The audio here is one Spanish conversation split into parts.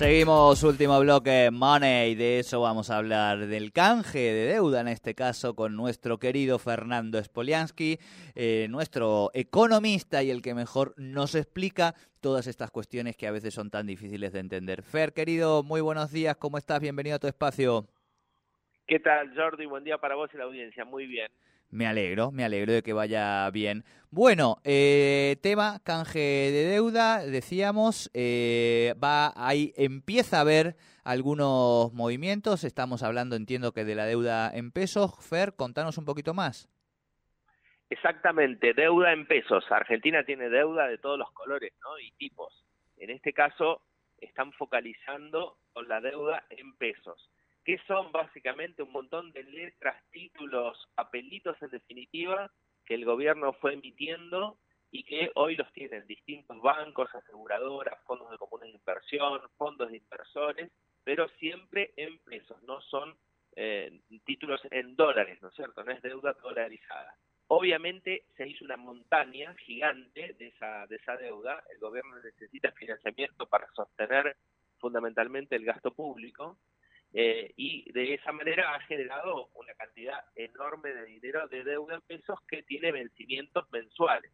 Seguimos, último bloque, Money, de eso vamos a hablar, del canje de deuda en este caso con nuestro querido Fernando Spoliansky, eh, nuestro economista y el que mejor nos explica todas estas cuestiones que a veces son tan difíciles de entender. Fer, querido, muy buenos días, ¿cómo estás? Bienvenido a tu espacio. ¿Qué tal, Jordi? Buen día para vos y la audiencia. Muy bien. Me alegro, me alegro de que vaya bien. Bueno, eh, tema canje de deuda, decíamos, eh, va ahí empieza a haber algunos movimientos. Estamos hablando, entiendo que de la deuda en pesos. Fer, contanos un poquito más. Exactamente, deuda en pesos. Argentina tiene deuda de todos los colores, ¿no? Y tipos. En este caso, están focalizando con la deuda en pesos que son básicamente un montón de letras, títulos, papelitos en definitiva, que el gobierno fue emitiendo y que hoy los tienen distintos bancos, aseguradoras, fondos de comunes de inversión, fondos de inversores, pero siempre en pesos, no son eh, títulos en dólares, ¿no es cierto? No es deuda dolarizada. Obviamente se hizo una montaña gigante de esa, de esa deuda, el gobierno necesita financiamiento para sostener fundamentalmente el gasto público, eh, y de esa manera ha generado una cantidad enorme de dinero de deuda en pesos que tiene vencimientos mensuales.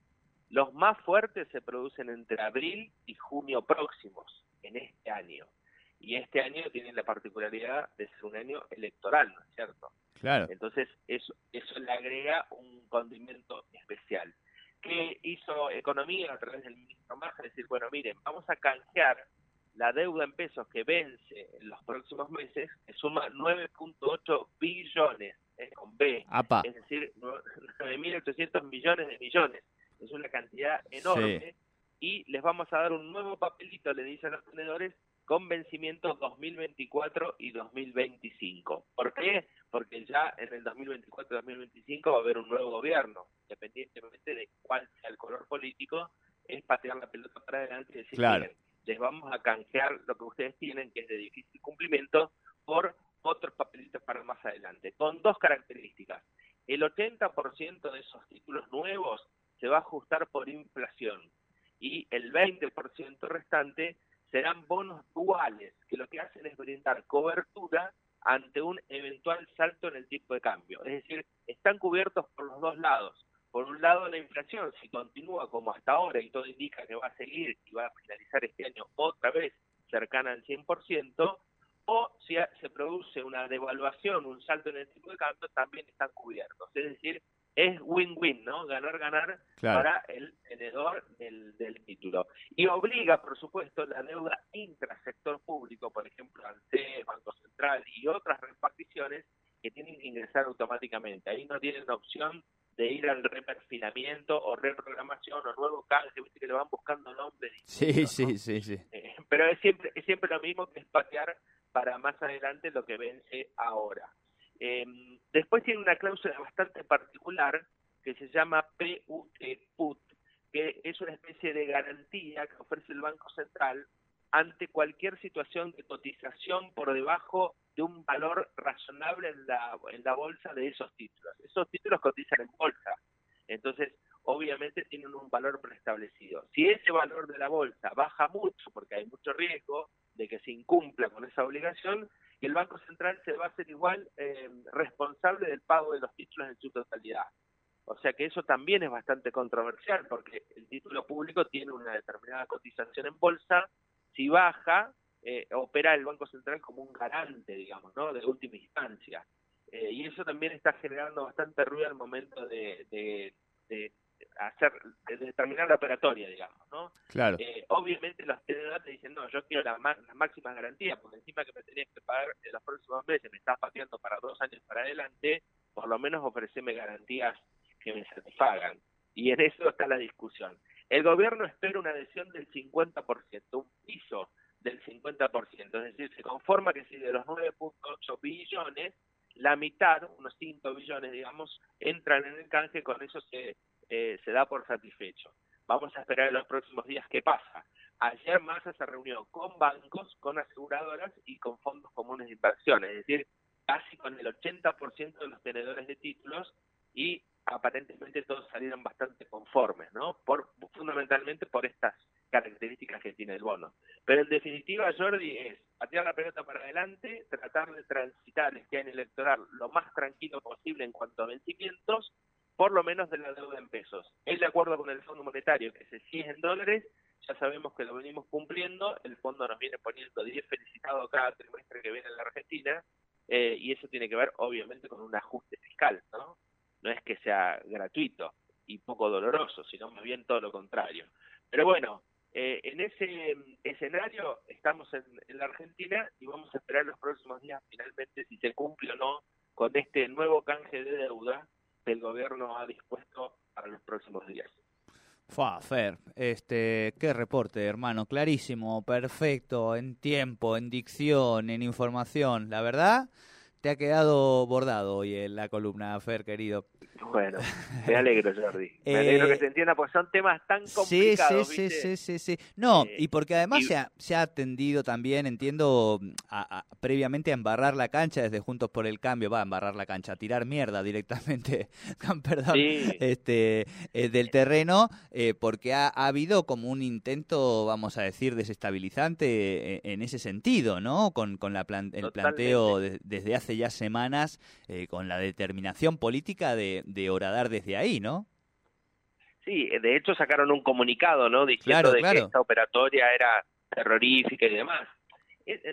Los más fuertes se producen entre abril y junio próximos en este año. Y este año tiene la particularidad de ser un año electoral, ¿no es cierto? Claro. Entonces, eso, eso le agrega un condimento especial. ¿Qué hizo Economía a través del ministro Maja? Decir, bueno, miren, vamos a canjear la deuda en pesos que vence en los próximos meses que suma 9.8 billones, es con B, es decir, 9.800 millones de millones. Es una cantidad enorme. Y les vamos a dar un nuevo papelito, le dicen los tenedores, con vencimiento 2024 y 2025. ¿Por qué? Porque ya en el 2024 y 2025 va a haber un nuevo gobierno, independientemente de cuál sea el color político, es patear la pelota para adelante y decir, claro les vamos a canjear lo que ustedes tienen, que es de difícil cumplimiento, por otros papelitos para más adelante, con dos características. El 80% de esos títulos nuevos se va a ajustar por inflación y el 20% restante serán bonos duales, que lo que hacen es brindar cobertura ante un eventual salto en el tipo de cambio. Es decir, están cubiertos por los dos lados por un lado la inflación, si continúa como hasta ahora y todo indica que va a seguir y va a finalizar este año otra vez cercana al 100%, o si se produce una devaluación, un salto en el tipo de cambio, también están cubiertos. Es decir, es win-win, ¿no? Ganar-ganar para el tenedor del, del, título. Y obliga, por supuesto, la deuda intrasector público, por ejemplo, ANSE, Banco Central y otras reparticiones, que tienen que ingresar automáticamente. Ahí no tienen opción de ir al reperfinamiento o reprogramación o nuevo canje, viste que le van buscando nombres. Sí, sí, sí, sí. Eh, pero es siempre, es siempre lo mismo que es patear para más adelante lo que vence ahora. Em, después tiene una cláusula bastante particular que se llama PUT, que es una especie de garantía que ofrece el Banco Central ante cualquier situación de cotización por debajo de un valor razonable en la, en la bolsa de esos títulos. Esos títulos cotizan en bolsa, entonces obviamente tienen un valor preestablecido. Si ese valor de la bolsa baja mucho, porque hay mucho riesgo de que se incumpla con esa obligación, el Banco Central se va a hacer igual eh, responsable del pago de los títulos en su totalidad. O sea que eso también es bastante controversial, porque el título público tiene una determinada cotización en bolsa, si baja, eh, opera el Banco Central como un garante, digamos, ¿no? De última instancia. Eh, y eso también está generando bastante ruido al momento de, de, hacer, de determinar la operatoria, digamos, ¿no? Claro. Eh, obviamente los tenedores te dicen, no, yo quiero la, la máxima garantía, porque encima que me tenías que pagar en los próximos meses, me estás pateando para dos años para adelante, por lo menos ofrecerme garantías que me satisfagan. Y en eso está la discusión. El gobierno espera una adhesión del 50%, un piso del 50%, es decir, se conforma que si de los 9.8 billones, la mitad, unos 5 billones, digamos, entran en el canje, con eso se, eh, se da por satisfecho. Vamos a esperar en los próximos días qué pasa. Ayer Massa se reunió con bancos, con aseguradoras y con fondos comunes de inversión, es decir, casi con el 80% de los tenedores de títulos y aparentemente todos salieron bastante conformes, ¿no? Por, fundamentalmente por estas características que tiene el bono. Pero en definitiva, Jordi, es patear la pelota para adelante, tratar de transitar este año electoral lo más tranquilo posible en cuanto a vencimientos, por lo menos de la deuda en pesos. Es de acuerdo con el Fondo Monetario que se sigue en dólares, ya sabemos que lo venimos cumpliendo, el fondo nos viene poniendo 10 felicitados cada trimestre que viene en la Argentina, eh, y eso tiene que ver obviamente con un ajuste fiscal, ¿no? No es que sea gratuito y poco doloroso, sino más bien todo lo contrario. Pero bueno, eh, en ese escenario estamos en, la Argentina y vamos a esperar los próximos días finalmente si se cumple o no con este nuevo canje de deuda que el gobierno ha dispuesto para los próximos días. Fua, Fer, este, qué reporte, hermano, clarísimo, perfecto, en tiempo, en dicción, en información. La verdad, te ha quedado bordado hoy en la columna, Fer, querido. Bueno, me alegro, Jordi. Me alegro que eh, se entienda, porque son temas tan complicados. Sí, sí, sí, sí, No, eh, y porque además se, ha, se, ha, atendido también, entiendo, a, previamente a embarrar la cancha desde Juntos por el Cambio, va a embarrar la cancha, a tirar mierda directamente, perdón, este, eh, del terreno, porque ha, habido como un intento, vamos a decir, desestabilizante en ese sentido, ¿no? Con, con la el planteo desde hace ya semanas, con la determinación política de de horadar desde ahí, ¿no? Sí, de hecho sacaron un comunicado, ¿no? Diciendo de que esta operatoria era terrorífica y demás.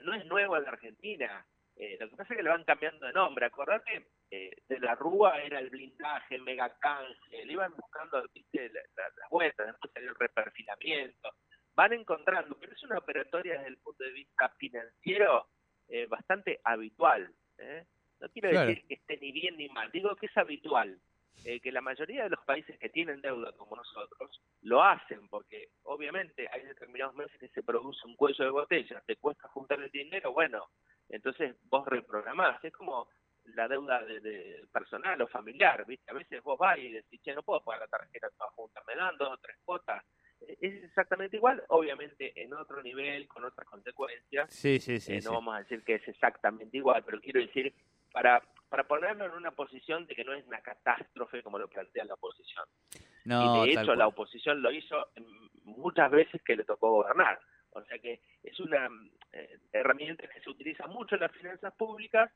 no es nuevo en la Argentina. Eh, lo que pasa es que le van cambiando de nombre. Acordate, eh, de la Rúa era el blindaje, el megacanje, le iban buscando ¿viste? las vueltas, después salió el reperfilamiento. Van encontrando, pero es una operatoria desde el punto de vista financiero eh, bastante habitual. ¿eh? No quiero decir que esté ni bien ni mal, digo que es habitual. Eh, que la mayoría de los países que tienen deuda como nosotros lo hacen porque obviamente hay determinados meses que se produce un cuello de botella, te cuesta juntar el dinero, bueno, entonces vos reprogramás, es como la deuda de, personal o familiar, ¿viste? A veces vos vas y decís, che, no puedo pagar la tarjeta toda junta, me dan dos o tres cuotas. Eh, es exactamente igual, obviamente en otro nivel, con otras consecuencias. Sí, sí, sí. Eh, no vamos a decir que es exactamente igual, pero quiero decir para, para ponerlo en una posición de que no es una catástrofe como lo plantea la oposición. No, y de hecho la oposición lo hizo muchas veces que le tocó gobernar. O sea que es una eh, herramienta que se utiliza mucho en las finanzas públicas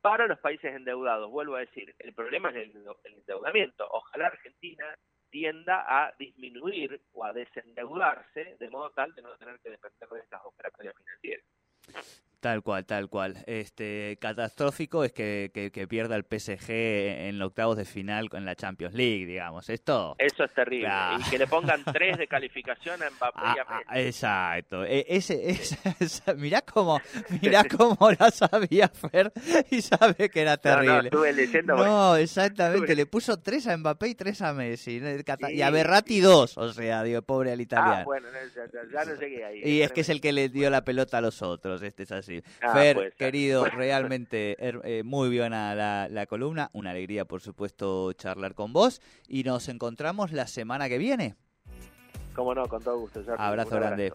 para los países endeudados. Vuelvo a decir, el problema es el, el endeudamiento. Ojalá Argentina tienda a disminuir o a desendeudarse de modo tal de no tener que depender de estas operaciones financieras. Tal cual, tal cual. Este catastrófico es que, que, pierda el PSG en los octavos de final con la Champions League, digamos. Esto. Eso es terrible. Y que le pongan tres de calificación a Mbappé y a ah, ah, Exacto. E, ese, ese, mirá cómo, mirá cómo la sabía Fer y sabe que era terrible. No, no, estuve leyendo. No, exactamente. Le puso tres a Mbappé y tres a Messi. Y a Berratti dos. O sea, digo, pobre al italiano. Ah, bueno, ya, no llegué ahí. Y es que es el que le dio la pelota a los otros. Este es así. Ah, Fer, querido, realmente eh, muy buena la, la, columna. Una alegría, por supuesto, charlar con vos. Y nos encontramos la semana que viene. Cómo no, con todo gusto. Abrazo grande.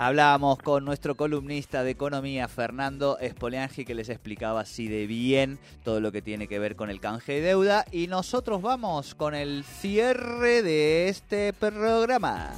Hablábamos con nuestro columnista de economía, Fernando Espoleangi, que les explicaba así de bien todo lo que tiene que ver con el canje de deuda. Y nosotros vamos con el cierre de este programa.